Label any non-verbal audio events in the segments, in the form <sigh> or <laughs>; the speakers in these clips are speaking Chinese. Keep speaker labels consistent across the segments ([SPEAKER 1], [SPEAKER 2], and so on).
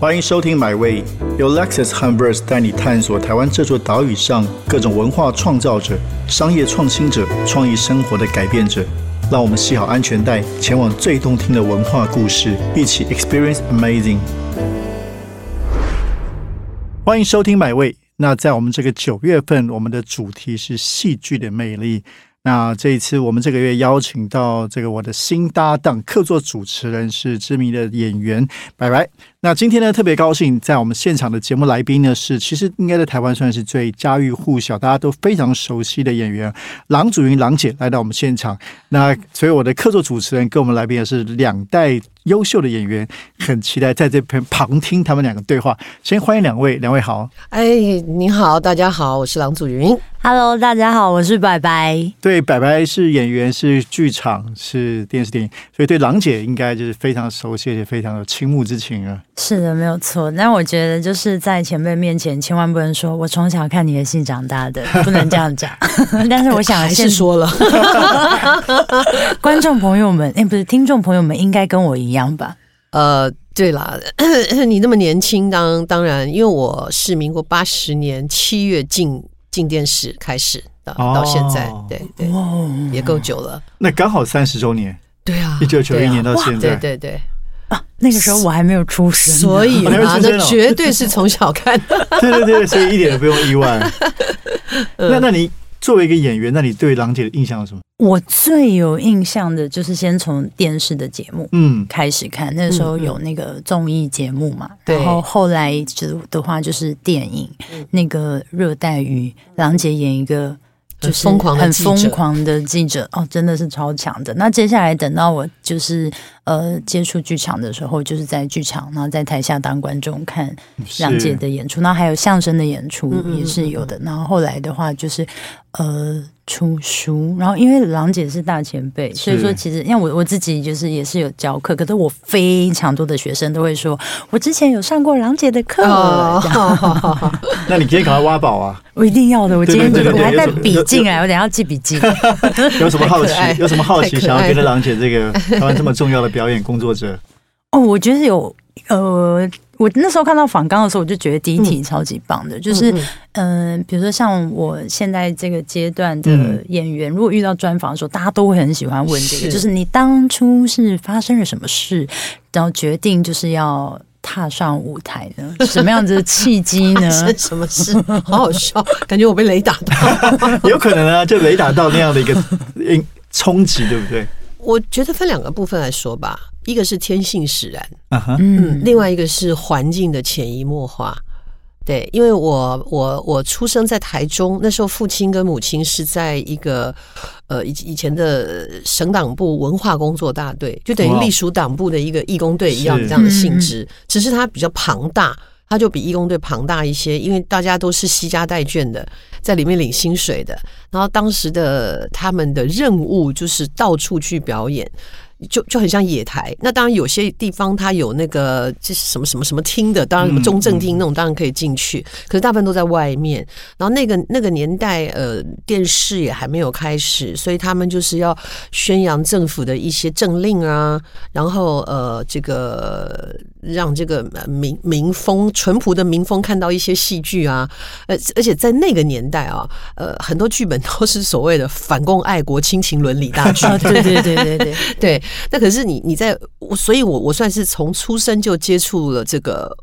[SPEAKER 1] 欢迎收听《My Way》，由 Lexus h u m b e r s 带你探索台湾这座岛屿上各种文化创造者、商业创新者、创意生活的改变者。让我们系好安全带，前往最动听的文化故事，一起 Experience Amazing。欢迎收听《My Way》。那在我们这个九月份，我们的主题是戏剧的魅力。那这一次，我们这个月邀请到这个我的新搭档，客座主持人是知名的演员白白。那今天呢，特别高兴，在我们现场的节目来宾呢，是其实应该在台湾算是最家喻户晓、大家都非常熟悉的演员郎祖云郎姐来到我们现场。那所以我的客座主持人跟我们来宾也是两代优秀的演员，很期待在这边旁听他们两个对话。先欢迎两位，两位好。
[SPEAKER 2] 哎，你好，大家好，我是郎祖云。
[SPEAKER 3] Hello，大家好，我是白白。
[SPEAKER 1] 对，白白是演员，是剧场，是电视电影，所以对郎姐应该就是非常熟悉，也非常有倾慕之情啊。
[SPEAKER 3] 是的，没有错。但我觉得就是在前辈面前，千万不能说我从小看你的戏长大的，不能这样讲。<laughs> 但是我想
[SPEAKER 2] 还是说了 <laughs> <laughs>
[SPEAKER 3] 观众朋友们，哎，不是听众朋友们，应该跟我一样吧？
[SPEAKER 2] 呃，对啦，<clears throat> 你那么年轻，当当然，因为我是民国八十年七月进进电视开始到
[SPEAKER 1] 哦
[SPEAKER 2] 到现在，对对，
[SPEAKER 3] 哦，
[SPEAKER 2] 也够久了。
[SPEAKER 1] 那刚好三十周年，
[SPEAKER 2] 对啊，
[SPEAKER 1] 一九九一年到现在，
[SPEAKER 2] 对对对，
[SPEAKER 3] 那个时候我还没有出生，
[SPEAKER 2] 所以
[SPEAKER 1] 我还没
[SPEAKER 2] 嘛，
[SPEAKER 1] 出生哦
[SPEAKER 2] 那绝对是从小看 <laughs> 的。
[SPEAKER 1] 对对对，所以一点都不用意外。<laughs> 那那你作为一个演员，那你对郎姐的印象是什么？
[SPEAKER 3] 我最有印象的就是先从电视的节目。
[SPEAKER 1] 嗯，
[SPEAKER 3] 开始看，那时候有那个综艺节目嘛，
[SPEAKER 2] 对
[SPEAKER 3] 然后后来就的话就是电影，那个热带鱼，郎姐演一个就是
[SPEAKER 2] 很疯狂的
[SPEAKER 3] 很
[SPEAKER 2] 记者
[SPEAKER 3] 疯狂的记者，哦，真的是超强的。那接下来等到我就是呃接触剧场的时候，就是在剧场，然后在台下当观众看
[SPEAKER 1] 是
[SPEAKER 3] 郎姐的演出，那还有相声的演出也是有的。然后后来的话就是呃出书，然后因为郎姐是大前辈，所以说其实因为我我自己就是也是有教课，可是我非常多的学生都会说，我之前有上过郎姐的课，<laughs> <laughs>
[SPEAKER 1] 那你今天赶快挖宝啊！
[SPEAKER 3] 我一定要的。我今天
[SPEAKER 1] 对对对
[SPEAKER 3] 我还带笔进来，我等下要记笔记。<laughs>
[SPEAKER 1] 有什么好奇？有什么好奇想要跟着郎姐这个台湾这么重要的表演工作者？
[SPEAKER 3] 哦，我觉得有呃，我那时候看到访纲的时候，我就觉得第一题超级棒的，就是
[SPEAKER 2] 嗯
[SPEAKER 3] 比如说像我现在这个阶段的
[SPEAKER 1] 嗯
[SPEAKER 3] 演员，如果遇到专访的时候，大家都会很喜欢问这个，
[SPEAKER 2] 是
[SPEAKER 3] 就是你当初是发生了什么事，然后决定就是要。踏上舞台呢？什么样子的契机呢？<laughs>
[SPEAKER 2] 什么事？好好笑，感觉我被雷打到。<laughs>
[SPEAKER 1] 有可能啊，就雷打到那样的一个 <laughs> 嗯冲击，对不对？
[SPEAKER 2] 我觉得分两个部分来说吧，一个是天性使然，
[SPEAKER 1] 啊哈，
[SPEAKER 2] 嗯，另外一个是环境的潜移默化。对，因为我我我出生在台中，那时候父亲跟母亲是在一个呃以以前的省党部文化工作大队，就等于隶属党部的一个义工队一样这样的性质，只是它比较庞大，它就比义工队庞大一些，因为大家都是惜家带眷的，在里面领薪水的。然后当时的他们的任务就是到处去表演。就就很像野台，那当然有些地方它有那个就是什么什么什么厅的，当然什么中正厅那种当然可以进去，可是大部分都在外面。然后那个那个年代，呃，电视也还没有开始，所以他们就是要宣扬政府的一些政令啊，然后呃，这个让这个呃民民风淳朴的民风看到一些戏剧啊，呃，而且在那个年代啊，呃，很多剧本都是所谓的反共爱国亲情伦理大剧，<laughs>
[SPEAKER 3] 哦，对对对对对，<laughs>
[SPEAKER 2] 对，那可是你你在，我所以我我算是从出生就接触了这个，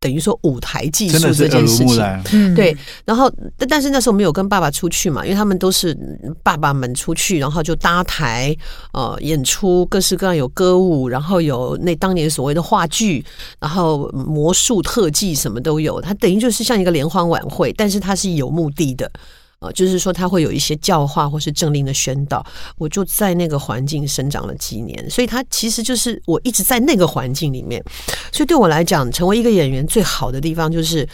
[SPEAKER 2] 等于说舞台技术
[SPEAKER 1] 真的是耳
[SPEAKER 2] 这件事情。
[SPEAKER 3] 嗯，
[SPEAKER 2] 对，然后但但是那时候没有跟爸爸出去嘛，因为他们都是爸爸们出去，然后就搭台呃演出，各式各样有歌舞，然后有那当年所谓的话剧，然后魔术特技什么都有，它等于就是像一个联欢晚会，但是它是有目的的。呃，就是说他会有一些教化或是政令的宣导，我就在那个环境生长了几年，所以他其实就是我一直在那个环境里面，所以对我来讲，成为一个演员最好的地方就是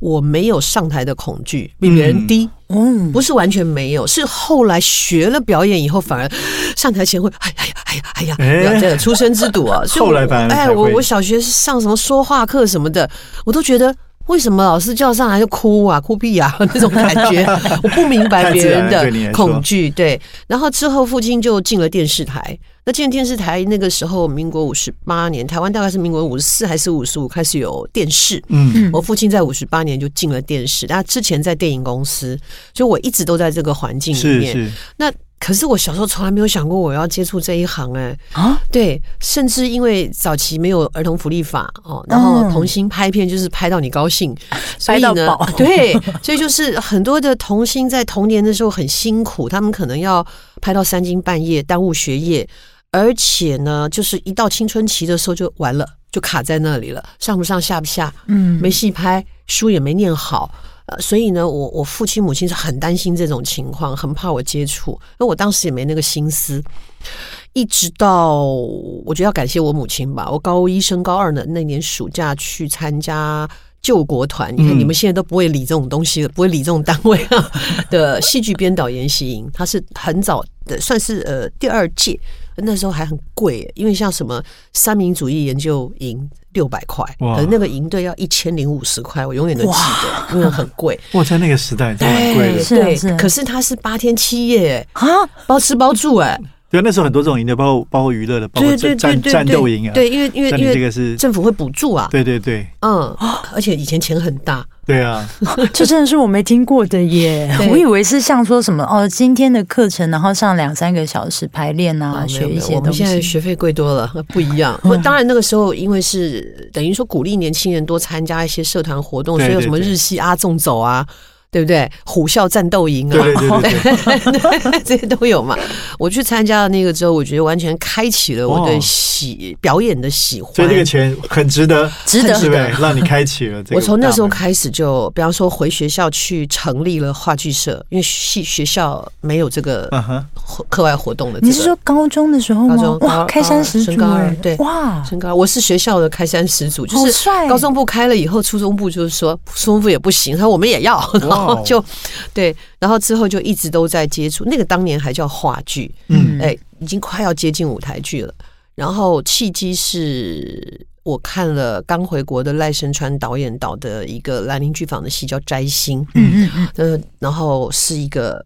[SPEAKER 2] 我没有上台的恐惧，比别人低，
[SPEAKER 3] 嗯，
[SPEAKER 2] 不是完全没有，是后来学了表演以后，反而上台前会哎呀哎呀哎呀哎呀，
[SPEAKER 1] 哎
[SPEAKER 2] 这个出 <laughs> 生之犊啊！
[SPEAKER 1] 后来反而
[SPEAKER 2] 哎，我我小学上什么说话课什么的，我都觉得为什么老师叫上来就哭啊，哭屁啊 <laughs> 那种感觉，<laughs> 我不明白别人的恐惧。对，然后之后父亲就进了电视台。那进了电视台那个时候，民国五十八年，台湾大概是民国五十四还是五十五开始有电视。
[SPEAKER 1] 嗯，
[SPEAKER 2] 我父亲在五十八年就进了电视，他之前在电影公司，所以我一直都在这个环境里面。
[SPEAKER 1] 是是，
[SPEAKER 2] 那可是我小时候从来没有想过我要接触这一行哎、
[SPEAKER 3] 啊，
[SPEAKER 2] 对，甚至因为早期没有儿童福利法哦，然后童星拍片就是拍到你高兴，<laughs> 所以呢
[SPEAKER 3] 拍到饱，<laughs>
[SPEAKER 2] 对，所以就是很多的童星在童年的时候很辛苦，他们可能要拍到三更半夜，耽误学业，而且呢，就是一到青春期的时候就完了，就卡在那里了，上不上下不下，
[SPEAKER 3] 嗯。
[SPEAKER 2] 没戏拍，书也没念好。呃，所以呢，我我父亲母亲是很担心这种情况，很怕我接触，因为我当时也没那个心思。一直到我觉得要感谢我母亲吧，我高一升高二的那年暑假去参加救国团，你看
[SPEAKER 1] 嗯
[SPEAKER 2] 你们现在都不会理这种东西了，不会理这种单位啊 <laughs> 的戏剧编导研习营，它是很早的，算是呃第二届，那时候还很贵，因为像什么三民主义研究营六百块，可是那个营队要一千零五十块，我永远都记得，因为很贵。<laughs>
[SPEAKER 1] 哇，在那个时代真的蛮贵的。
[SPEAKER 2] 对，可是它是八天七夜，哎
[SPEAKER 3] 啊，
[SPEAKER 2] 包吃包住，哎，
[SPEAKER 1] 对，那时候很多这种营的，包括包括娱乐的，包括战战战斗营啊。
[SPEAKER 2] 对，因为因为因为
[SPEAKER 1] 你这个是，
[SPEAKER 2] 政府会补助啊，
[SPEAKER 1] 对对对
[SPEAKER 2] 嗯，而且以前钱很大，
[SPEAKER 1] 对啊，<laughs>
[SPEAKER 3] 这真的是我没听过的耶！我以为是像说什么哦，今天的课程，然后上两三个小时排练啊，学一些东
[SPEAKER 2] 西我们现在
[SPEAKER 3] 西。
[SPEAKER 2] 学费贵多了，<laughs> 不一样。我当然那个时候因为是等于说鼓励年轻人多参加一些社团活动，所以有什么日系阿纵走啊。对不对？虎啸战斗营啊，
[SPEAKER 1] 对对对
[SPEAKER 2] 这些都有嘛。我去参加了那个之后，我觉得完全开启了我对
[SPEAKER 1] 哇
[SPEAKER 2] 喜表演的喜欢。
[SPEAKER 1] 所以这个钱很值得，
[SPEAKER 3] 值得
[SPEAKER 1] 是不对？让你开启了这个。
[SPEAKER 2] 我从那时候，开始就，比方说回学校去成立了话剧社，因为系学校没有这个课外活动的、这个。
[SPEAKER 3] 你是说高中的时候吗？
[SPEAKER 2] 高中
[SPEAKER 3] 哇，开山始
[SPEAKER 2] 升高二对
[SPEAKER 3] 哇，
[SPEAKER 2] 升高？我是学校的开山始祖，就是高中部开了以后，初中部就是说初中部也不行，他说我们也要，然后就对，然后之后就一直都在接触，那个当年还叫话剧，
[SPEAKER 1] 嗯
[SPEAKER 2] 哎，已经快要接近舞台剧了。然后契机是我看了刚回国的赖声川导演导的一个兰陵剧坊的戏叫《摘星》，
[SPEAKER 3] 嗯嗯嗯，<laughs>
[SPEAKER 2] 呃，然后是一个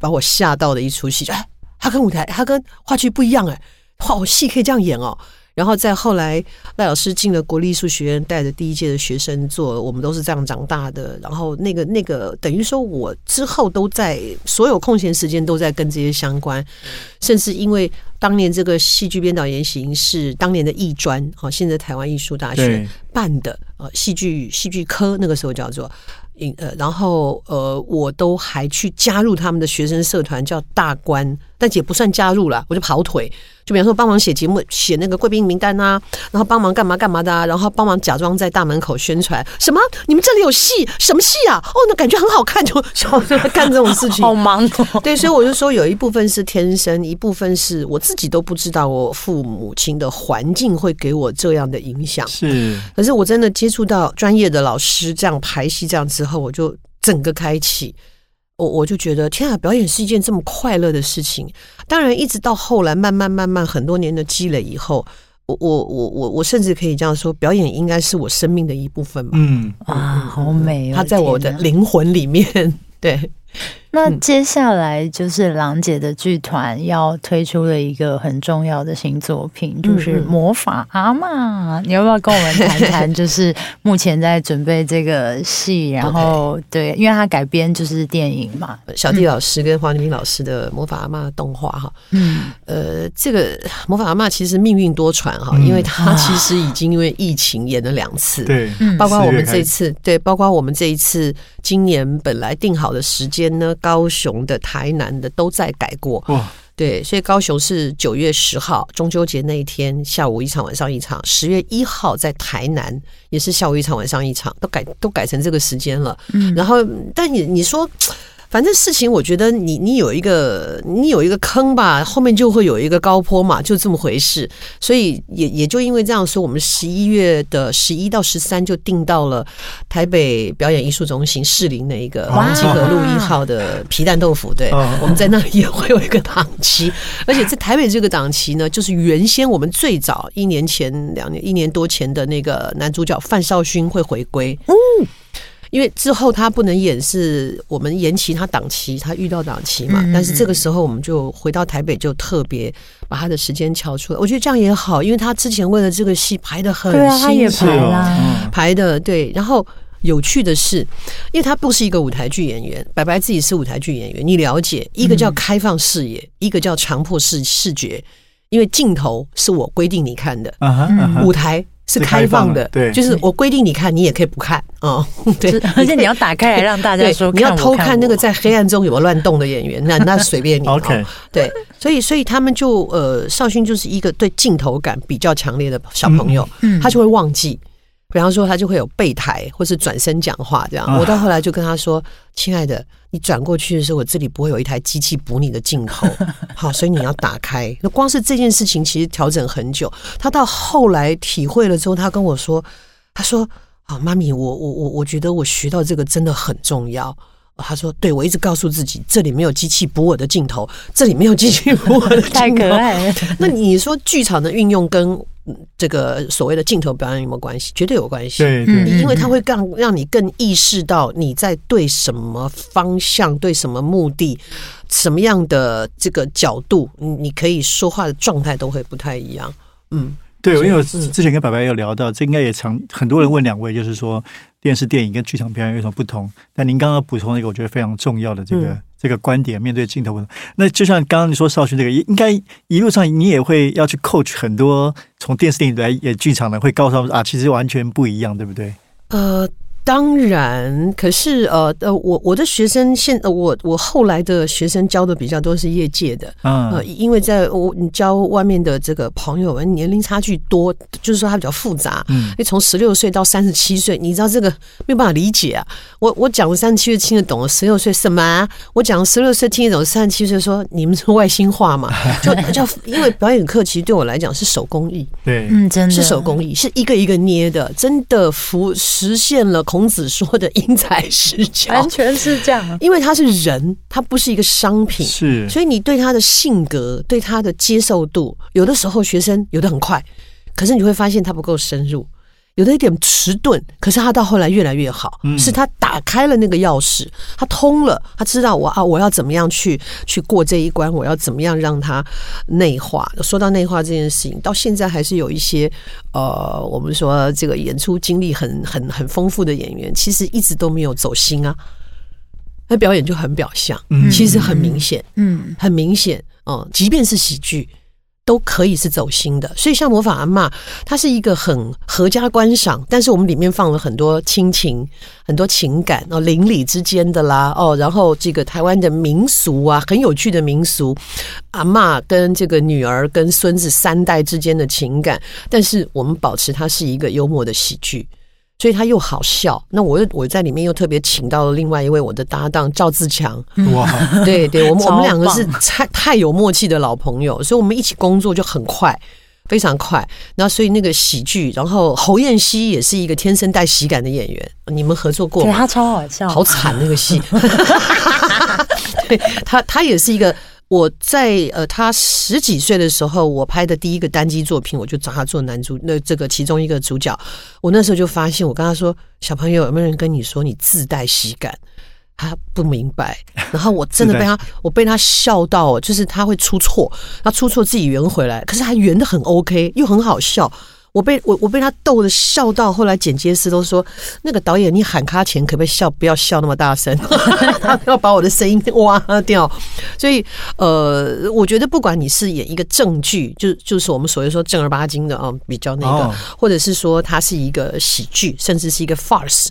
[SPEAKER 2] 把我吓到的一出戏，就哎，它跟舞台，它跟话剧不一样哎，哇，我戏可以这样演哦。然后再后来，赖老师进了国立艺术学院，带着第一届的学生做，我们都是这样长大的。然后那个那个，等于说我之后都在所有空闲时间都在跟这些相关，甚至因为当年这个戏剧编导研习是当年的艺专，好，现在台湾艺术大学
[SPEAKER 1] 对
[SPEAKER 2] 办的，呃，戏剧戏剧科那个时候叫做。嗯呃，然后呃，我都还去加入他们的学生社团，叫大关，但也不算加入了，我就跑腿，就比方说帮忙写节目、写那个贵宾名单啊，然后帮忙干嘛干嘛的、啊，然后帮忙假装在大门口宣传什么，你们这里有戏，什么戏啊？哦，那感觉很好看，就就就干这种事情，<laughs>
[SPEAKER 3] 好忙哦。
[SPEAKER 2] 对，所以我就说有一部分是天生，一部分是我自己都不知道，我父母亲的环境会给我这样的影响。
[SPEAKER 1] 是
[SPEAKER 2] 可是我真的接触到专业的老师这样排戏这样之后，我就整个开启，我我就觉得天啊，表演是一件这么快乐的事情。当然，一直到后来慢慢慢慢很多年的积累以后，我我我我我甚至可以这样说，表演应该是我生命的一部分吧。
[SPEAKER 1] 嗯，
[SPEAKER 3] 啊，好美哦！
[SPEAKER 2] 它在我的灵魂里面，<laughs> 对。
[SPEAKER 3] 那接下来就是郎姐的剧团要推出了一个很重要的新作品，就是《魔法阿嬷》。你要不要跟我们谈谈？就是目前在准备这个戏，然后对，因为它改编就是电影嘛。
[SPEAKER 2] 小弟老师跟黄立明老师的《魔法阿妈》动画哈，
[SPEAKER 3] 嗯，
[SPEAKER 2] 呃，这个魔法阿妈其实命运多舛哈，因为它其实已经因为疫情演了两次，，
[SPEAKER 1] 对，
[SPEAKER 3] 嗯。
[SPEAKER 2] 包括我们这一次，对，包括我们这一次今年本来定好的时间呢，高雄的、台南的都在改过，
[SPEAKER 1] 哇，
[SPEAKER 2] 对，所以高雄是九月十号中秋节那一天下午一场，晚上一场；十月一号在台南也是下午一场，晚上一场，都改都改成这个时间了。
[SPEAKER 3] 嗯
[SPEAKER 2] 然后，但你你说。反正事情，我觉得你你有一个你有一个坑吧，后面就会有一个高坡嘛，就这么回事。所以也也就因为这样说，我们十一月的十一到十三就定到了台北表演艺术中心士林的一个
[SPEAKER 1] 哇。
[SPEAKER 2] 基河路一号的皮蛋豆腐，对。
[SPEAKER 1] 哦，
[SPEAKER 2] 我们在那里也会有一个档期，而且在台北这个档期呢，就是原先我们最早一年前、两年、一年多前的那个男主角范少勋会回归，因为之后他不能演，是我们延期他档期，他遇到档期嘛。
[SPEAKER 3] 嗯
[SPEAKER 2] 但是这个时候我们就回到台北，就特别把他的时间敲出来。我觉得这样也好，因为他之前为了这个戏排的很
[SPEAKER 3] 对啊，他也
[SPEAKER 2] 辛苦
[SPEAKER 3] 排
[SPEAKER 1] 哦
[SPEAKER 3] 啦。
[SPEAKER 1] 嗯
[SPEAKER 2] 排的对，然后。有趣的是，因为他不是一个舞台剧演员，白白自己是舞台剧演员，你了解，一个叫开放视野，一个叫强迫视视觉，因为镜头是我规定你看的，舞台是开放的，
[SPEAKER 1] 对
[SPEAKER 2] 就是我规定你看，你也可以不看哦，对，
[SPEAKER 3] 而且你要打开来让大家说，
[SPEAKER 2] 你要偷
[SPEAKER 3] 看
[SPEAKER 2] 那个在黑暗中有乱动的演员，那那随便你。<laughs>
[SPEAKER 1] OK
[SPEAKER 2] 哦对，所以所以他们就呃，少勋就是一个对镜头感比较强烈的小朋友，
[SPEAKER 3] 嗯
[SPEAKER 2] 他就会忘记。比方说，他就会有背台或是转身讲话这样。
[SPEAKER 1] 啊
[SPEAKER 2] 我到后来就跟他说：“亲爱的，你转过去的时候，我这里不会有一台机器补你的镜头，<laughs> 好，所以你要打开。那光是这件事情，其实调整很久。他到后来体会了之后，他跟我说：“他说啊，妈咪，我我我我觉得我学到这个真的很重要。”他说：“对，我一直告诉自己，这里没有机器补我的镜头，这里没有机器 <laughs> 补我的镜头。
[SPEAKER 3] 太可爱了。
[SPEAKER 2] 那你说剧场的运用跟嗯这个所谓的镜头表演有没有关系？绝对有关系。
[SPEAKER 1] 对
[SPEAKER 2] 因为它会让让你更意识到你在对什么方向、对什么目的、什么样的这个角度，你你可以说话的状态都会不太一样。嗯，
[SPEAKER 1] 对，因为我
[SPEAKER 2] 嗯
[SPEAKER 1] 之前跟白白有聊到，这应该也常很多人问两位，就是说电视电影跟剧场表演有什么不同？但您刚刚补充了一个我觉得非常重要的这个、
[SPEAKER 2] 嗯
[SPEAKER 1] 这个观点，面对镜头不同。那就像刚刚你说少勋这个，也应该一路上你也会要去 coach 很多从电视电影来演剧场的，会告诉他们啊，其实完全不一样，对不对？
[SPEAKER 2] 呃，当然，可是呃呃，我我的学生现呃我我后来的学生教的比较多是业界的，
[SPEAKER 1] 嗯，
[SPEAKER 2] 呃，因为在我你教外面的这个朋友们年龄差距多，就是说他比较复杂。
[SPEAKER 1] 嗯
[SPEAKER 2] 因为从十六岁到三十七岁，你知道这个没有办法理解啊。我我讲三十七岁听得懂，十六岁什么、啊？我讲十六岁听得懂，三十七岁说你们是外星话嘛？<laughs> 就就因为表演课其实对我来讲是手工艺，
[SPEAKER 1] 对，
[SPEAKER 3] 嗯，真的
[SPEAKER 2] 是手工艺，是一个一个捏的，真的服实现了孔子说的因材施教
[SPEAKER 3] 完。全是这样。
[SPEAKER 2] 因为他是人，他不是一个商品，
[SPEAKER 1] 是，
[SPEAKER 2] 所以你对他的性格、对他的接受度，有的时候学生有的很快，可是你会发现他不够深入，有的一点迟钝，可是他到后来越来越好，
[SPEAKER 1] 嗯
[SPEAKER 2] 是他打开了那个钥匙，他通了，他知道我啊，我要怎么样去去过这一关，我要怎么样让他内化。说到内化这件事情，到现在还是有一些呃，我们说这个演出经历很很很丰富的演员，其实一直都没有走心啊。那表演就很表象，
[SPEAKER 1] 嗯
[SPEAKER 2] 其实很明显，
[SPEAKER 3] 嗯，
[SPEAKER 2] 很明显，嗯，即便是喜剧，都可以是走心的。所以像《魔法阿嬷》，它是一个很合家观赏，但是我们里面放了很多亲情、很多情感哦，邻里之间的啦，哦，然后这个台湾的民俗啊，很有趣的民俗，阿嬷跟这个女儿跟孙子三代之间的情感，但是我们保持它是一个幽默的喜剧。所以他又好笑，那我又我在里面又特别请到了另外一位我的搭档赵自强，
[SPEAKER 1] 哇，
[SPEAKER 2] 对对，我们我们两个是太太有默契的老朋友，所以我们一起工作就很快。非常快，那所以那个喜剧，然后侯彦希也是一个天生带喜感的演员，你们合作过吗？
[SPEAKER 3] 对他超好笑，
[SPEAKER 2] 好惨那个戏，<laughs> 对他他也是一个。我在呃，他十几岁的时候，我拍的第一个单机作品，我就找他做男主，那这个其中一个主角。我那时候就发现，我跟他说：“小朋友，有没有人跟你说你自带喜感？”他不明白，然后我真的被他，我被他笑到，就是他会出错，他出错自己圆回来，可是他圆的很 OK，又很好笑。我被我我被他逗的笑到，后来剪接师都说，那个导演你喊卡前可不可以笑不要笑那么大声，<laughs> 他要把我的声音挖掉。所以呃，我觉得不管你是演一个正剧，就就是我们所谓说正儿八经的啊，比较那个，
[SPEAKER 1] 哦
[SPEAKER 2] 或者是说它是一个喜剧，甚至是一个 farce。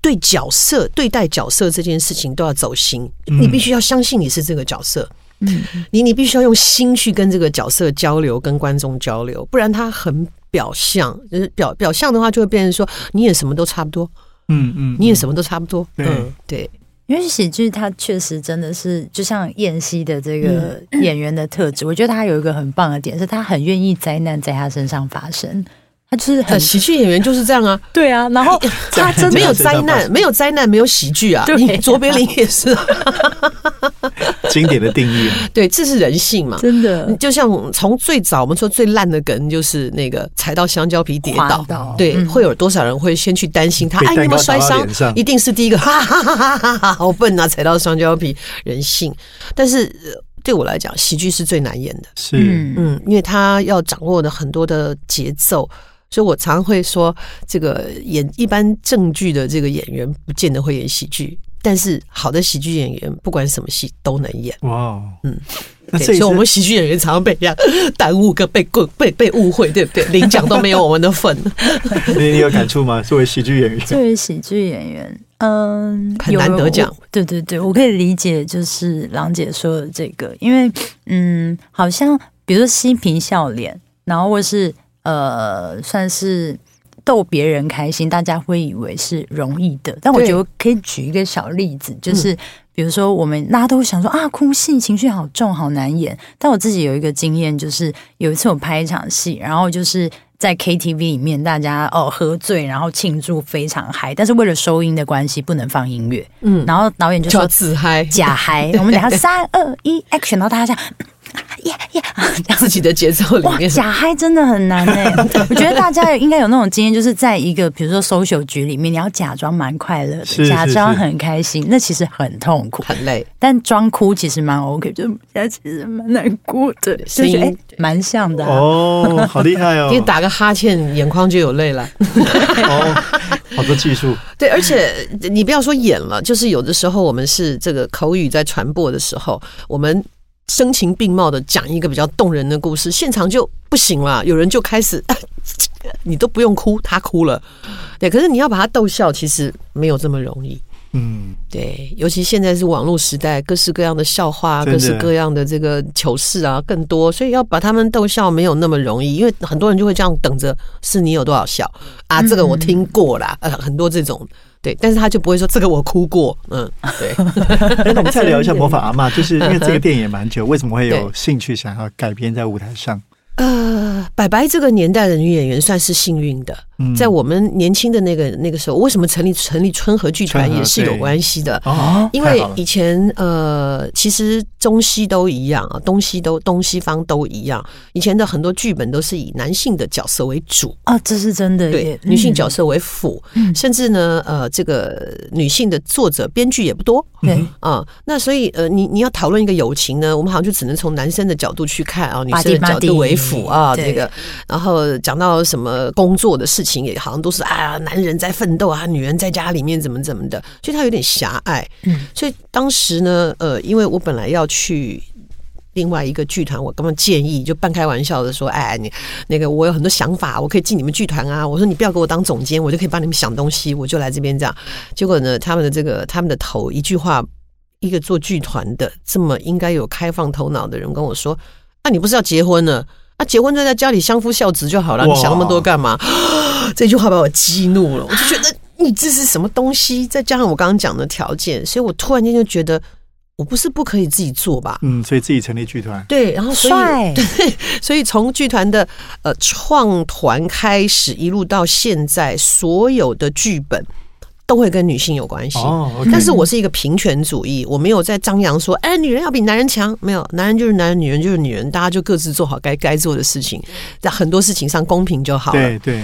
[SPEAKER 2] 对角色对待角色这件事情都要走心，你必须要相信你是这个角色，
[SPEAKER 3] 嗯，
[SPEAKER 2] 你你必须要用心去跟这个角色交流，跟观众交流，不然他很表象，就是表表象的话就会变成说你也什么都差不多，
[SPEAKER 1] 嗯嗯，
[SPEAKER 2] 你也什么都差不多，嗯，对，
[SPEAKER 3] 因为喜剧它确实真的是，就像燕西的这个演员的特质，我觉得他有一个很棒的点，是他很愿意灾难在他身上发生，他就是很
[SPEAKER 2] 呃喜剧演员就是这样啊，
[SPEAKER 3] 对啊，然后他真的
[SPEAKER 2] 没有灾难，没有灾难，没有喜剧啊，
[SPEAKER 3] 对
[SPEAKER 2] 你卓别林也是啊，<laughs>
[SPEAKER 1] 经典的定义。
[SPEAKER 2] 对，这是人性嘛？
[SPEAKER 3] 真的，
[SPEAKER 2] 就像从最早我们说最烂的梗，就是那个踩到香蕉皮跌倒，对，会有多少人会先去担心他？哎，有没有摔伤？一定是第一个，哈哈哈哈哈哈！好笨啊，踩到香蕉皮，人性。但是对我来讲，喜剧是最难演的，
[SPEAKER 1] 是
[SPEAKER 2] 嗯，因为他要掌握的很多的节奏。所以我常会说，这个演一般正剧的这个演员，不见得会演喜剧。但是好的喜剧演员，不管什么戏都能演。哇，
[SPEAKER 1] 嗯，
[SPEAKER 2] 所以我们喜剧演员常常被这样耽误，跟被被被被误会，对不对？领奖都没有我们的份。
[SPEAKER 1] 你你有感触吗？作为喜剧演员，
[SPEAKER 3] 作为喜剧演员，嗯，
[SPEAKER 2] 很难得奖。
[SPEAKER 3] 对对对，我可以理解，就是郎姐说的这个，因为嗯，好像比如说嬉皮笑脸，然后或是。呃，算是逗别人开心，大家会以为是容易的。但我觉得可以举一个小例子，就是比如说我们大家都想说啊，哭戏情绪好重，好难演。但我自己有一个经验，就是有一次我拍一场戏，然后就是在 KTV 里面，大家哦喝醉，然后庆祝非常嗨，但是为了收音的关系，不能放音乐。嗯，然后导演就说
[SPEAKER 2] 自嗨
[SPEAKER 3] 假嗨，我们等下三二一 action，然后大家样。耶耶，
[SPEAKER 2] 自己的节奏里面，
[SPEAKER 3] 假嗨真的很难哎。<laughs> 我觉得大家应该有那种经验，就是在一个比如说 social 局里面，你要假装蛮快乐的，假装很开心，那其实很痛苦、
[SPEAKER 2] 很累。
[SPEAKER 3] 但装哭其实蛮 OK，就其实蛮难过的，声音蛮像的
[SPEAKER 1] 哦，<laughs> 好厉害哦！
[SPEAKER 2] 你打个哈欠，眼眶就有泪了。<laughs>
[SPEAKER 1] 哦，好多技术。
[SPEAKER 2] 对，而且你不要说演了，就是有的时候我们是这个口语在传播的时候，我们。声情并茂的讲一个比较动人的故事，现场就不行了。有人就开始，你都不用哭，他哭了。对，可是你要把他逗笑，其实没有这么容易。嗯，对，尤其现在是网络时代，各式各样的笑话，各式各样的这个糗事啊，更多，所以要把他们逗笑没有那么容易。因为很多人就会这样等着，是你有多少笑啊？这个我听过啦，呃，很多这种。对，但是他就不会说这个我哭过，嗯，对。<laughs>
[SPEAKER 1] 那我们再聊一下《魔法阿妈》，就是因为这个 <laughs> 电影也蛮久，为什么会有兴趣想要改编在舞台上？
[SPEAKER 2] 呃，白白这个年代的女演员算是幸运的。在我们年轻的那个那个时候，为什么成立成立春和剧团也是有关系的哦。因为以前呃，其实中西都一样啊，东西都东西方都一样。以前的很多剧本都是以男性的角色为主
[SPEAKER 3] 啊，这是真的。
[SPEAKER 2] 对，女性角色为辅，嗯甚至呢，呃，这个女性的作者编剧也不多。
[SPEAKER 3] 对
[SPEAKER 2] 啊，那所以呃，你你要讨论一个友情呢，我们好像就只能从男生的角度去看啊，女生的角度为辅啊，这个，然后讲到什么工作的事。情也好像都是啊，男人在奋斗啊，女人在家里面怎么怎么的，所以他有点狭隘。嗯，所以当时呢，呃，因为我本来要去另外一个剧团，我刚刚建议就半开玩笑的说，哎，你那个我有很多想法，我可以进你们剧团啊。我说你不要给我当总监，我就可以帮你们想东西，我就来这边这样。结果呢，他们的这个他们的头一句话，一个做剧团的这么应该有开放头脑的人跟我说，那你不是要结婚了？啊，结婚就在家里相夫教子就好了，你想那么多干嘛？<gasps> 这句话把我激怒了，我就觉得 <laughs> 你这是什么东西？再加上我刚刚讲的条件，所以我突然间就觉得，我不是不可以自己做吧？
[SPEAKER 1] 嗯，所以自己成立剧团。
[SPEAKER 2] 对，然后所以 <laughs> 对，所以从剧团的呃创团开始，一路到现在，所有的剧本。都会跟女性有关系，但是我是一个平权主义，我没有在张扬说，哎，女人要比男人强，没有，男人就是男人，女人就是女人，大家就各自做好该该做的事情，在很多事情上公平就好了。
[SPEAKER 1] 对对。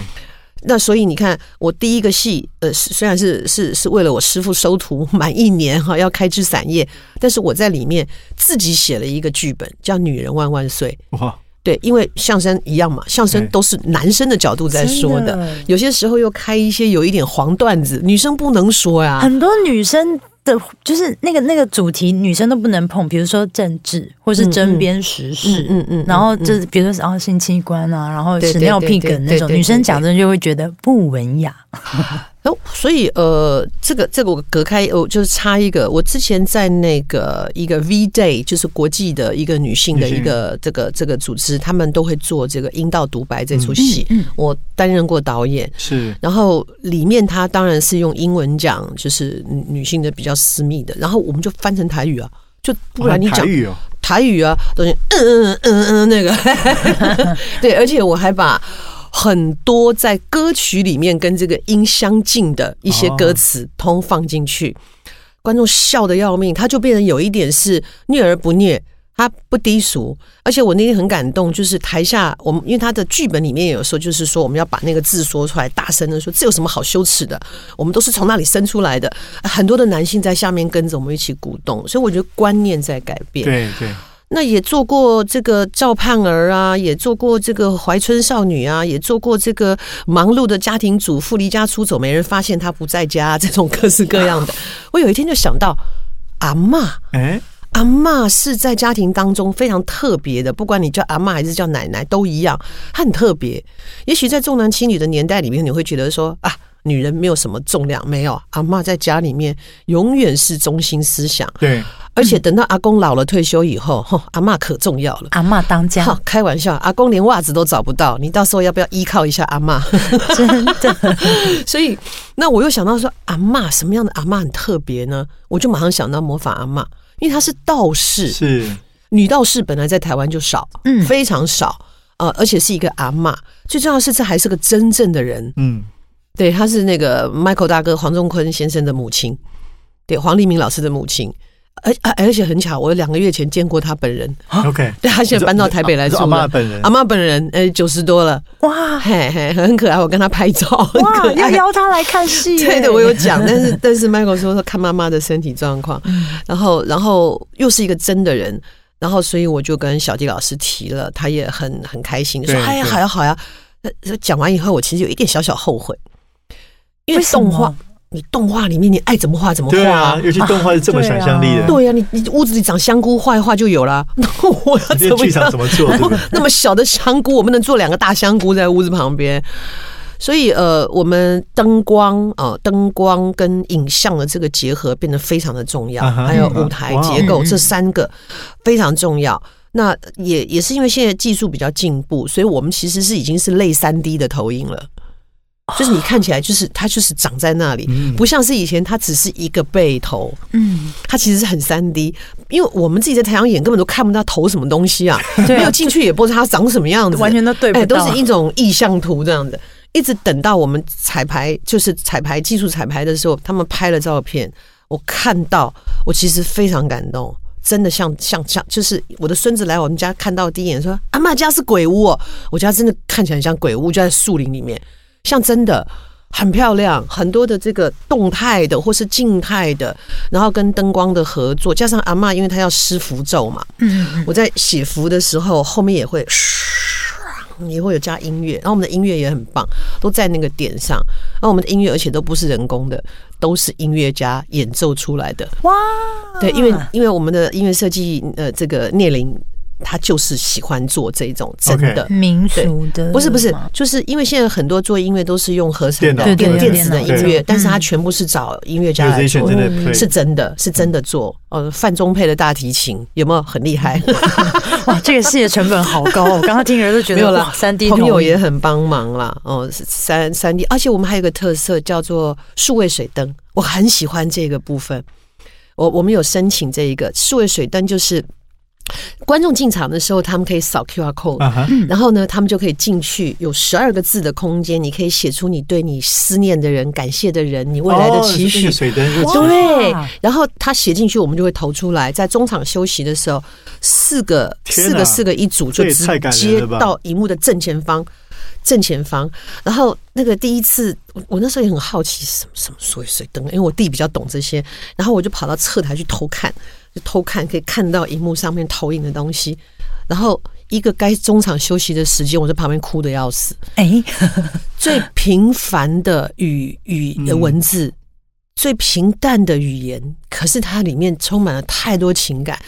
[SPEAKER 2] 那所以你看，我第一个戏，呃，虽然是是是为了我师傅收徒满一年哈，要开枝散叶，但是我在里面自己写了一个剧本，叫《女人万万岁》。哇。对，因为相声一样嘛，相声都是男生的角度在说的，有些时候又开一些有一点黄段子，女生不能说呀。
[SPEAKER 3] 很多女生的，就是那个那个主题，女生都不能碰，比如说政治或是针砭时事，嗯嗯，然后就是比如说然后性器官啊，然后屎尿屁梗那种，女生讲真就会觉得不文雅。<laughs>
[SPEAKER 2] 哦，所以呃，这个这个我隔开我，就是插一个，我之前在那个一个 V Day，就是国际的一个女性的一个这个这个组织，他们都会做这个阴道独白这出戏，我担任过导演，
[SPEAKER 1] 是，
[SPEAKER 2] 然后里面他当然是用英文讲，就是女性的比较私密的，然后我们就翻成台语啊，就不然你讲
[SPEAKER 1] 台语哦，
[SPEAKER 2] 台语啊，东西嗯嗯嗯嗯那个，<laughs> 对，而且我还把。很多在歌曲里面跟这个音相近的一些歌词通放进去，观众笑的要命，他就变成有一点是虐而不虐。他不低俗，而且我那天很感动，就是台下我们因为他的剧本里面有时候就是说我们要把那个字说出来，大声的说，这有什么好羞耻的？我们都是从那里生出来的。很多的男性在下面跟着我们一起鼓动，所以我觉得观念在改变。
[SPEAKER 1] 对对，
[SPEAKER 2] 那也做过这个赵盼儿啊，也做过这个怀春少女啊，也做过这个忙碌的家庭主妇离家出走，没人发现她不在家，这种各式各样的。<laughs> 我有一天就想到阿妈，哎。阿妈是在家庭当中非常特别的，不管你叫阿妈还是叫奶奶都一样，她很特别。也许在重男轻女的年代里面，你会觉得说啊，女人没有什么重量，没有阿妈在家里面永远是中心思想。
[SPEAKER 1] 对，
[SPEAKER 2] 而且等到阿公老了退休以后，哈，阿妈可重要了，
[SPEAKER 3] 阿妈当家。
[SPEAKER 2] 开玩笑，阿公连袜子都找不到，你到时候要不要依靠一下阿妈？
[SPEAKER 3] 真的。<laughs>
[SPEAKER 2] 所以，那我又想到说，阿妈什么样的阿妈很特别呢？我就马上想到模仿阿妈。因为她是道士，
[SPEAKER 1] 是
[SPEAKER 2] 女道士，本来在台湾就少，嗯，非常少，呃，而且是一个阿妈。最重要是，这还是个真正的人，嗯，对，她是那个 Michael 大哥黄仲坤先生的母亲，对，黄立明老师的母亲。而而且很巧，我两个月前见过他本人。
[SPEAKER 1] OK，<laughs>
[SPEAKER 2] 对他现在搬到台北来住了。阿
[SPEAKER 1] 妈本人，
[SPEAKER 2] 阿妈本人，呃，九十多了。哇，嘿嘿，很可爱。我跟他拍照，哇，
[SPEAKER 3] 要邀他来看戏。<laughs>
[SPEAKER 2] 对的，我有讲，但是 <laughs> 但是 Michael 说说看妈妈的身体状况，然后然后又是一个真的人，然后所以我就跟小弟老师提了，他也很很开心，说哎呀好呀好呀。讲完以后，我其实有一点小小后悔，因为动画。你动画里面你爱怎么画怎么画
[SPEAKER 1] 啊？尤其动画是这么想象力的。
[SPEAKER 2] 对呀，你你屋子里长香菇画一画就有了。那我要怎么
[SPEAKER 1] 剧场怎么做？<laughs>
[SPEAKER 2] 那么小的香菇，我们能做两个大香菇在屋子旁边。所以呃，我们灯光啊，灯光跟影像的这个结合变得非常的重要，还有舞台结构这三个非常重要。那也也是因为现在技术比较进步，所以我们其实是已经是类三 D 的投影了。就是你看起来就是它就是长在那里，不像是以前它只是一个背头，嗯，它其实是很三 D，因为我们自己在台上演根本都看不到头什么东西啊，<laughs> 没有进去也不知道它长什么样子，
[SPEAKER 3] 完全都对不
[SPEAKER 2] 到，都是一种意象图这样的。一直等到我们彩排，就是彩排技术彩排的时候，他们拍了照片，我看到我其实非常感动，真的像像像，就是我的孙子来我们家看到第一眼说阿妈家是鬼屋，哦，我家真的看起来像鬼屋，就在树林里面。像真的很漂亮，很多的这个动态的或是静态的，然后跟灯光的合作，加上阿妈，因为她要施符咒嘛，嗯，我在写符的时候，后面也会，也会有加音乐，然后我们的音乐也很棒，都在那个点上，然后我们的音乐而且都不是人工的，都是音乐家演奏出来的，哇，对，因为因为我们的音乐设计，呃，这个聂林。他就是喜欢做这种真的。
[SPEAKER 3] 民俗的，
[SPEAKER 2] 不是不是，就是因为现在很多做音乐都是用合成的电电子的音乐，但是他全部是找音乐家来做，是真的是真的做。呃，范中配的大提琴有没有？很厉害？<laughs>
[SPEAKER 3] 哇，这个事业成本好高，<laughs> 我刚刚听人都觉得
[SPEAKER 2] 没有了。
[SPEAKER 3] 三 D
[SPEAKER 2] 朋友也很帮忙啦，哦，三三 D，而且我们还有个特色叫做数位水灯，我很喜欢这个部分。我我们有申请这一个。数位水灯，就是。观众进场的时候，他们可以扫 Q R code，然后呢，他们就可以进去，有十二个字的空间，你可以写出你对你思念的人、感谢的人、你未来的期许。对，然后他写进去，我们就会投出来。在中场休息的时候，四个、四个、四个一组，就直接到荧幕的正前方。正前方，然后那个第一次，我那时候也很好奇，什么什么所谓水灯，因为我弟比较懂这些，然后我就跑到侧台去偷看，就偷看可以看到荧幕上面投影的东西，然后一个该中场休息的时间，我在旁边哭的要死。哎，最平凡的语语的文字，最平淡的语言，可是它里面充满了太多情感。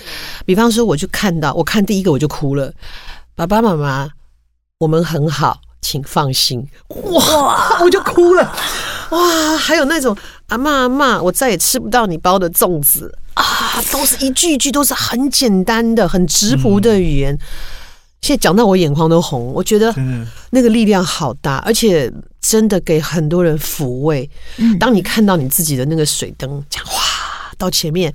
[SPEAKER 2] 比方说，我就看到，我看第一个我就哭了，爸爸妈妈，我们很好。请放心，哇，我就哭了，哇，还有那种阿妈阿妈，我再也吃不到你包的粽子啊，都是一句一句都是很简单的、很直朴的语言。现在讲到我眼眶都红，我觉得那个力量好大，而且真的给很多人抚慰。当你看到你自己的那个水灯，讲哇到前面。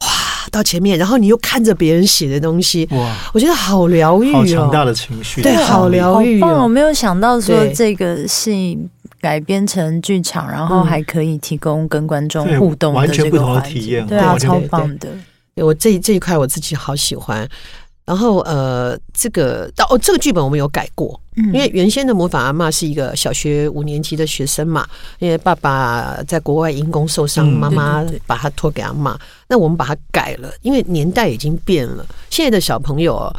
[SPEAKER 2] 哇，到前面，然后你又看着别人写的东西，哇，我觉得好疗愈哦，
[SPEAKER 1] 好强大的情绪，
[SPEAKER 2] 对，好疗愈。
[SPEAKER 3] 我没有想到说这个戏改编成剧场，然后还可以提供跟观众互动的这
[SPEAKER 1] 完全不同的
[SPEAKER 3] 个环境
[SPEAKER 1] 体验
[SPEAKER 3] 对啊，超棒的。
[SPEAKER 2] 对我这这一块我自己好喜欢。然后呃，这个哦，这个剧本我们有改过，
[SPEAKER 3] 嗯
[SPEAKER 2] 因为原先的魔法阿妈是一个小学五年级的学生嘛，因为爸爸在国外因公受伤，
[SPEAKER 1] 嗯
[SPEAKER 2] 妈妈把他托给阿妈。那我们把它改了，因为年代已经变了，现在的小朋友哦，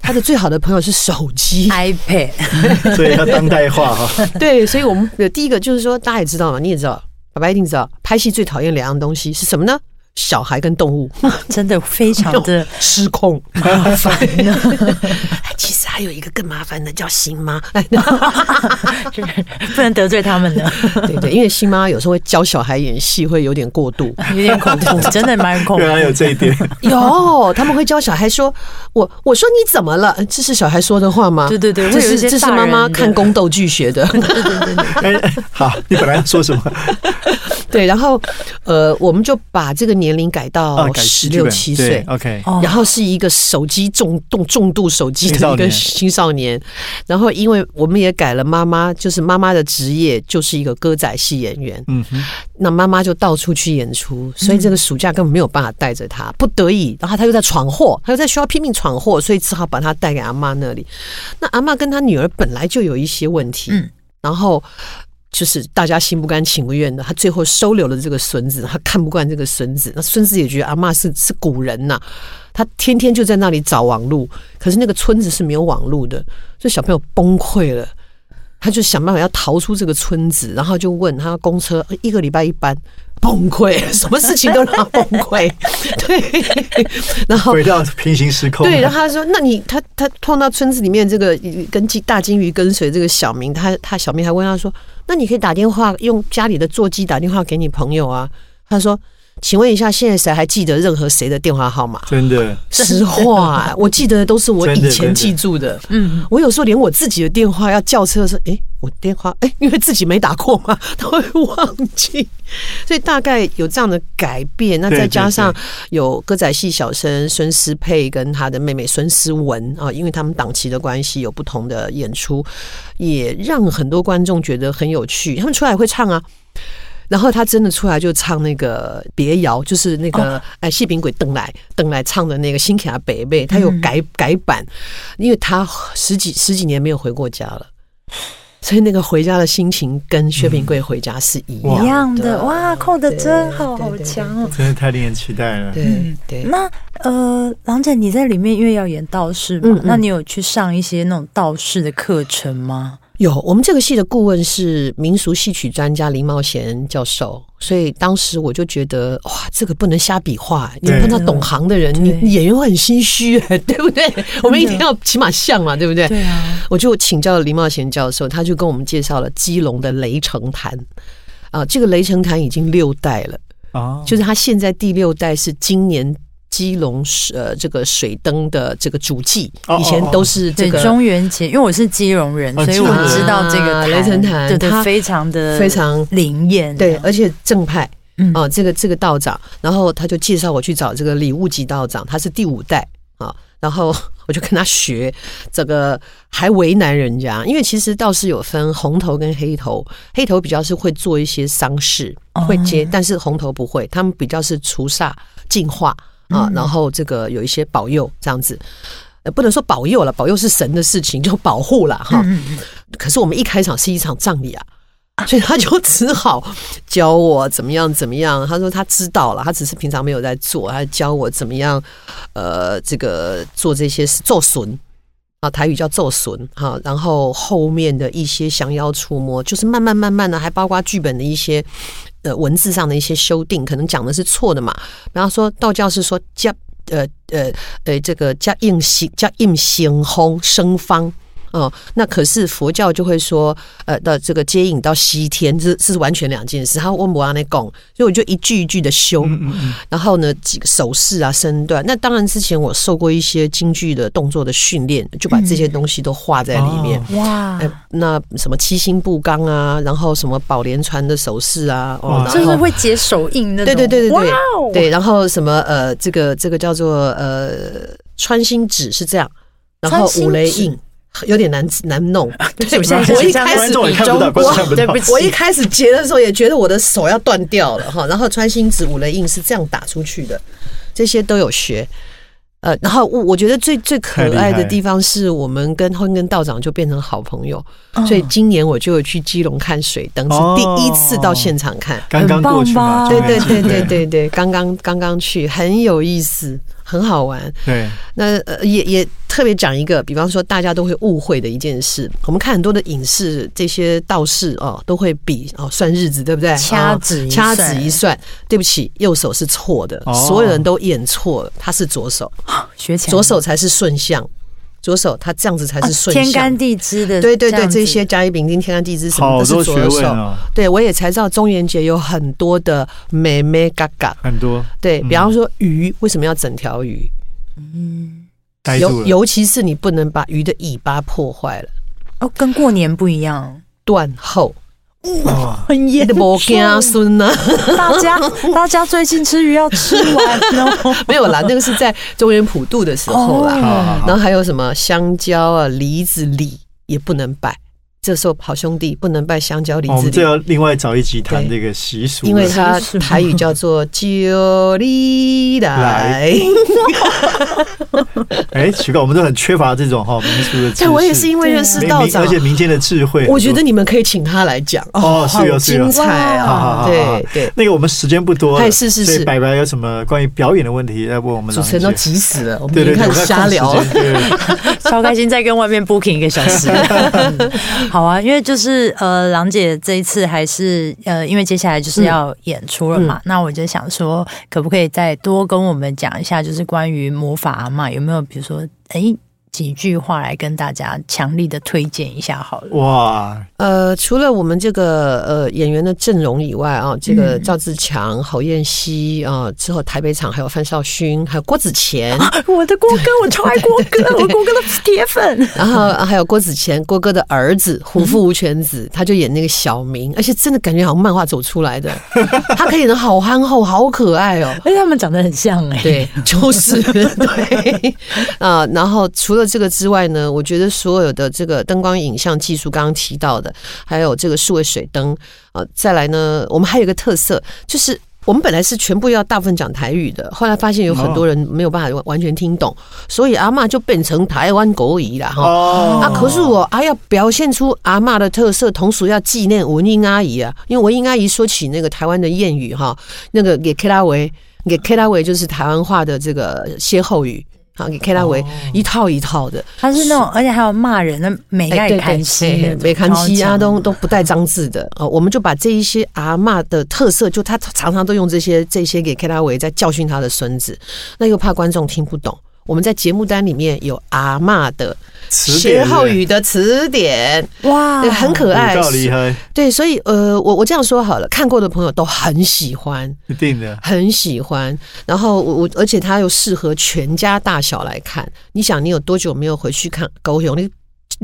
[SPEAKER 2] 他的最好的朋友是手机
[SPEAKER 3] ，iPad <laughs>
[SPEAKER 1] 所以要当代化哈。
[SPEAKER 2] 对，所以我们的第一个就是说，大家也知道嘛，你也知道，爸爸一定知道，拍戏最讨厌两样东西是什么呢？小孩跟动物 <laughs>
[SPEAKER 3] 真的非常的 <laughs>
[SPEAKER 2] 失控麻烦。<laughs> 哎其实还有一个更麻烦的叫新妈，哎
[SPEAKER 3] 不能得罪他们的，
[SPEAKER 2] 对对，因为新妈有时候会教小孩演戏，会有点过度。
[SPEAKER 3] 有点恐怖，真的蛮恐怖
[SPEAKER 1] 原。来有这一点，
[SPEAKER 2] 有，他们会教小孩说：“我我说你怎么了？”这是小孩说的话吗？
[SPEAKER 3] 对对对
[SPEAKER 2] 这是这是妈妈看宫斗剧学的。
[SPEAKER 3] 对对对对，
[SPEAKER 1] 哎，好，你本来要说什么？<laughs>
[SPEAKER 2] 对，然后呃，我们就把这个年龄改
[SPEAKER 1] 啊
[SPEAKER 2] 到十六七岁。
[SPEAKER 1] ，OK，
[SPEAKER 3] 哦
[SPEAKER 2] 然后是一个手机重重重度手机的一个
[SPEAKER 1] 青少年
[SPEAKER 2] 青少年，然后因为我们也改了妈妈，就是妈妈的职业就是一个歌仔戏演员，
[SPEAKER 1] 嗯哼，
[SPEAKER 2] 那妈妈就到处去演出，所以这个暑假根本没有办法带着他，不得已，然后他又在闯祸，他又在学校拼命闯祸，所以只好把他带给阿妈那里。那阿妈跟他女儿本来就有一些问题，
[SPEAKER 3] 嗯
[SPEAKER 2] 然后。就是大家心不甘情不愿的，他最后收留了这个孙子，他看不惯这个孙子，那孙子也觉得阿妈是是古人呐、他天天就在那里找网路，可是那个村子是没有网路的，所以小朋友崩溃了。他就想办法要逃出这个村子，然后就问他公车一个礼拜一班，崩溃，<laughs> 什么事情都让他崩溃，<laughs> 对，然后
[SPEAKER 1] 回到平行时空，
[SPEAKER 2] 对，然后他说：“那你他他碰到村子里面这个跟金大金鱼跟随这个小明，他他小明还问他说：‘那你可以打电话用家里的座机打电话给你朋友啊？’他说：‘请问一下，现在谁还记得任何谁的电话号码？’
[SPEAKER 1] 真的，
[SPEAKER 2] 实话，我记得都是我以前记住的。<laughs>
[SPEAKER 3] 嗯，
[SPEAKER 2] 我有时候连我自己的电话要叫车的时候，诶，我电话诶，因为自己没打过嘛，<laughs> 都会忘记。所以大概有这样的改变，那再加上有歌仔戏小生孙思佩跟他的妹妹孙思文啊，因为他们档期的关系有不同的演出，也让很多观众觉得很有趣。他们出来会唱啊。然后他真的出来就唱那个别谣，就是那个哎谢炳鬼邓来邓来唱的那个《新卡北北》，他有改改版，因为他十几十几年没有回过家了。所以那个回家的心情跟薛平贵回家是一样
[SPEAKER 3] 一样
[SPEAKER 2] 的
[SPEAKER 3] 的哇，扣的真好，好强哦。
[SPEAKER 1] 真的太令人期待了。
[SPEAKER 2] 对
[SPEAKER 3] 嗯
[SPEAKER 2] 对，
[SPEAKER 3] 那呃，郎姐你在里面因为要演道士嘛，
[SPEAKER 2] 嗯嗯
[SPEAKER 3] 那你有去上一些那种道士的课程吗？
[SPEAKER 2] 有我们这个戏的顾问是民俗戏曲专家林茂贤教授，所以当时我就觉得哇，这个不能瞎比划，你碰到懂行的人，你演员会很心虚，<laughs> 对不对？<laughs> 我们一定要起码像嘛，对不对？
[SPEAKER 3] 对啊，
[SPEAKER 2] 我就请教了林茂贤教授，他就跟我们介绍了基隆的雷城坛。啊，这个雷城坛已经六代了，
[SPEAKER 1] 啊，
[SPEAKER 2] 就是他现在第六代是今年基隆呃这个水灯的这个主祭
[SPEAKER 1] 哦，
[SPEAKER 2] 以前都是这
[SPEAKER 3] 对
[SPEAKER 2] 个
[SPEAKER 3] 中元节，因为我是基隆人，
[SPEAKER 1] 哦
[SPEAKER 3] 所以我知道这个
[SPEAKER 2] 啊雷神坛
[SPEAKER 3] 对对
[SPEAKER 2] 它，
[SPEAKER 3] 非常的
[SPEAKER 2] 非常
[SPEAKER 3] 灵验，
[SPEAKER 2] 对，而且正派。
[SPEAKER 3] 嗯。
[SPEAKER 2] 哦，这个这个道长，然后他就介绍我去找这个礼物级道长，他是第五代啊，然后我就跟他学，这个还为难人家，因为其实道士有分红头跟黑头，黑头比较是会做一些丧事，会接，但是红头不会，他们比较是除煞净化啊，然后这个有一些保佑这样子。呃，不能说保佑了，保佑是神的事情，<laughs> 就保护了哈。可是我们一开场是一场葬礼啊，所以他就只好教我怎么样怎么样。他说他知道了，他只是平常没有在做，他教我怎么样，呃，这个做这些事做损啊，台语叫做损哈。然后后面的一些降妖除魔，就是慢慢慢慢的，还包括剧本的一些呃文字上的一些修订，可能讲的是错的嘛。然后说道教是说加呃呃呃这个叫应行叫应行轰生方。哦，那可是佛教就会说，呃的这个接引到西天，这这是完全两件事。他问我阿那讲，所以我就一句一句的修，然后呢几个手势啊、身段。那当然之前我受过一些京剧的动作的训练，就把这些东西都画在里面。
[SPEAKER 3] 哇，
[SPEAKER 2] 哎，那什么七星步刚啊，然后什么宝莲传的手势啊，哦，
[SPEAKER 3] 就是会解手印那种，
[SPEAKER 2] 对对对对对。
[SPEAKER 3] 哇哦。
[SPEAKER 2] 对，然后什么呃，这个这个叫做呃穿心指是这样，然后五雷印有点难难弄。对，
[SPEAKER 3] 我现在
[SPEAKER 2] 我一开始比中光
[SPEAKER 1] 观众看不到
[SPEAKER 3] 对不。起
[SPEAKER 2] 我一开始截的时候也觉得我的手要断掉了哈，然后穿心子五雷印是这样打出去的，这些都有学。呃，然后我我觉得最最可爱的地方是我们跟婚跟道长就变成好朋友，所以今年我就有去基隆看水灯，是第一次到现场看。
[SPEAKER 1] 刚刚过去
[SPEAKER 2] 对对对对对对，刚刚刚刚去，很有意思，很好玩。
[SPEAKER 1] 对，
[SPEAKER 2] 那呃也也特别讲一个，比方说大家都会误会的一件事，我们看很多的影视，这些道士哦都会比哦算日子，对不对？哦
[SPEAKER 3] 掐指一
[SPEAKER 2] 掐
[SPEAKER 3] 算
[SPEAKER 2] 指一算，对不起，右手是错的，
[SPEAKER 1] 哦。
[SPEAKER 2] 所有人都演错了，他是左手，
[SPEAKER 3] 学起来
[SPEAKER 2] 左手才是顺向，左手它这样子才是顺向。
[SPEAKER 3] 天干地支的，
[SPEAKER 2] 对对对，这些甲乙丙丁天干地支什么都是
[SPEAKER 1] 好多学
[SPEAKER 2] 左手。对我也才知道中元节有很多的美美嘎嘎。
[SPEAKER 1] 很多
[SPEAKER 2] 对
[SPEAKER 1] 嗯
[SPEAKER 2] 比方说鱼为什么要整条鱼？
[SPEAKER 1] 嗯尤。
[SPEAKER 2] 尤其是你不能把鱼的尾巴破坏了，
[SPEAKER 3] 哦，跟过年不一样。
[SPEAKER 2] 断后。
[SPEAKER 1] 哇
[SPEAKER 3] 很 <laughs>
[SPEAKER 2] 你的无惊孙呐？
[SPEAKER 3] 大家 <laughs> 大家最近吃鱼要吃完哦。<laughs>
[SPEAKER 2] 没有啦，那个是在中原普渡的时候啦。然后还有什么香蕉啊、梨子、李也不能拜。这时候好兄弟不能拜香蕉、梨
[SPEAKER 1] 哦我
[SPEAKER 2] 子、李，
[SPEAKER 1] 们这要另外找一集谈
[SPEAKER 2] 对
[SPEAKER 1] 这个习俗，
[SPEAKER 2] 因为它台语叫做“九里来”。<laughs>
[SPEAKER 1] 哎，奇怪，我们都很缺乏这种哈民俗的知
[SPEAKER 2] 我也是因为认识道长。
[SPEAKER 1] 而，且民间的智慧，
[SPEAKER 2] 我觉得你们可以请他来讲。
[SPEAKER 1] 哦是有
[SPEAKER 2] 好
[SPEAKER 1] 是有
[SPEAKER 2] 精彩啊！对对，
[SPEAKER 1] 那个我们时间不多
[SPEAKER 2] 是是是。
[SPEAKER 1] 所以白白有什么关于表演的问题要问我们
[SPEAKER 2] 主持人都急死了，我们
[SPEAKER 1] 对对对，
[SPEAKER 2] 已经开
[SPEAKER 1] 我们在控
[SPEAKER 2] 始瞎聊 <laughs>
[SPEAKER 3] 超开心，再跟外面 booking 一个小时。<laughs> 好啊，因为就是呃，郎姐这一次还是呃，因为接下来就是要演出了嘛，那我就想说，可不可以再多跟我们讲一下，就是关于魔法阿嬷有没有，比如说，哎，几句话来跟大家强力的推荐一下好了。
[SPEAKER 1] 哇，
[SPEAKER 2] 呃，除了我们这个呃演员的阵容以外啊，这个
[SPEAKER 3] 嗯
[SPEAKER 2] 赵自强、侯彦西啊，之后台北场还有范少勋，还有郭子乾，
[SPEAKER 3] 我的郭哥，我超爱郭哥，我郭哥的铁粉。
[SPEAKER 2] 然后还有郭子乾，郭哥的儿子虎父无犬子，他就演那个小明，而且真的感觉好像漫画走出来的，<laughs> 他可以演的好憨厚，好可爱哦。
[SPEAKER 3] 而 <laughs> 且他们长得很像哎、
[SPEAKER 2] 对，就是 <laughs> 对啊。然后除了这个之外呢，我觉得所有的这个灯光影像技术，刚刚提到的，还有这个数位水灯啊，再来呢，我们还有一个特色就是。我们本来是全部要大部分讲台语的，后来发现有很多人没有办法完全听懂，所以阿嬷就变成台湾国语了哈。
[SPEAKER 1] 哦
[SPEAKER 2] 啊，可是我啊要表现出阿嬷的特色，同时要纪念文英阿姨啊，因为文英阿姨说起那个台湾的谚语哈，那个给 K 拉维，给 K 拉维就是台湾话的这个歇后语。啊，给 K 拉维一套一套的，
[SPEAKER 3] 他是那种，而且还有骂人的美盖看戏，
[SPEAKER 2] 美看戏啊，都都不带脏字的哦。我们就把这一些阿骂的特色，就他常常都用这些这些给 K 拉维在教训他的孙子，那又怕观众听不懂。我们在节目单里面有阿妈的
[SPEAKER 1] 词
[SPEAKER 2] 歇
[SPEAKER 1] 典
[SPEAKER 2] 后语的词典，
[SPEAKER 3] 哇，
[SPEAKER 2] 很可爱
[SPEAKER 1] 很，厉害，
[SPEAKER 2] 对，所以呃，我我这样说好了，看过的朋友都很喜欢，
[SPEAKER 1] 一定的。
[SPEAKER 2] 很喜欢。然后我我，而且它又适合全家大小来看。你想，你有多久没有回去看狗熊？你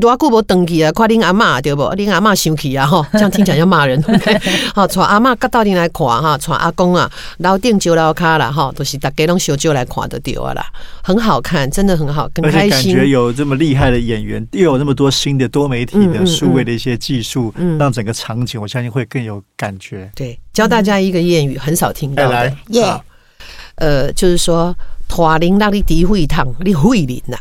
[SPEAKER 2] 多久无登记啊？看恁阿嬷对不？恁阿嬷生气啊！哈，这样听起来像骂人。对好，带阿嬷甲到顶来看哈，带阿公啊，楼顶招楼卡啦哈，都是大家拢小招来看得到啊啦，很好看，真的很好，很开心
[SPEAKER 1] 感觉。有这么厉害的演员，又有那么多新的多媒体的数位的一些技术，
[SPEAKER 2] 嗯
[SPEAKER 1] 让整个场景我相信会更有感觉。
[SPEAKER 2] 对，教大家一个谚语，很少听到的
[SPEAKER 1] 再来，
[SPEAKER 3] 耶
[SPEAKER 1] 好
[SPEAKER 2] 呃，就是说，拖铃让你诋毁烫，你会灵呐，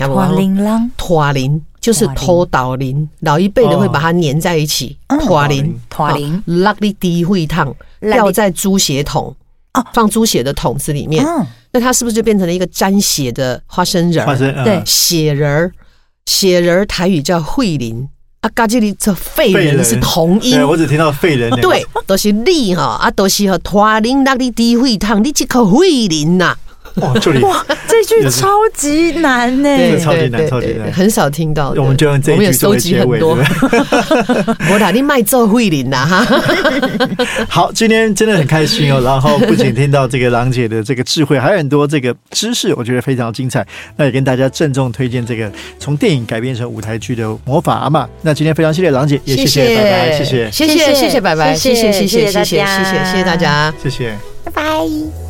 [SPEAKER 2] 听不
[SPEAKER 3] 哇，
[SPEAKER 2] 懂？
[SPEAKER 3] 琳琅
[SPEAKER 2] 拖铃就是拖倒铃，老一辈的会把它粘在一起，拖铃。
[SPEAKER 3] 拖铃，
[SPEAKER 2] 让你诋毁烫，掉在猪血桶
[SPEAKER 3] 哦。
[SPEAKER 2] 放猪血的桶子里面，
[SPEAKER 3] 嗯，
[SPEAKER 2] 那它是不是就变成了一个沾血的花生仁儿？
[SPEAKER 1] 花生嗯。
[SPEAKER 3] 对
[SPEAKER 2] 血仁儿，血仁儿台语叫慧灵，啊，嘎这里这废
[SPEAKER 1] 废人
[SPEAKER 2] 人是同音。
[SPEAKER 1] 对，。我只听到废人
[SPEAKER 2] 对，都、是你哈，啊，都、是和拖铃让你诋毁烫，你这颗慧灵呐，<laughs>
[SPEAKER 3] 哇，这，句超级难呢、
[SPEAKER 1] 欸，超级难，超级难，
[SPEAKER 2] 很少听到。
[SPEAKER 1] 我们就用这一句收
[SPEAKER 2] 集很多。<laughs> 我打你卖做慧琳呐哈。<laughs>
[SPEAKER 1] 好，今天真的很开心哦。然后不仅听到这个郎姐的这个智慧，还有很多这个知识，我觉得非常精彩。那也跟大家郑重推荐这个从电影改编成舞台剧的《魔法阿妈》。那今天非常谢谢郎姐，也谢谢拜拜，谢谢，
[SPEAKER 2] 谢谢，谢谢拜拜，谢谢，谢谢，谢谢，谢谢谢谢大家，
[SPEAKER 1] 谢谢，
[SPEAKER 3] 拜拜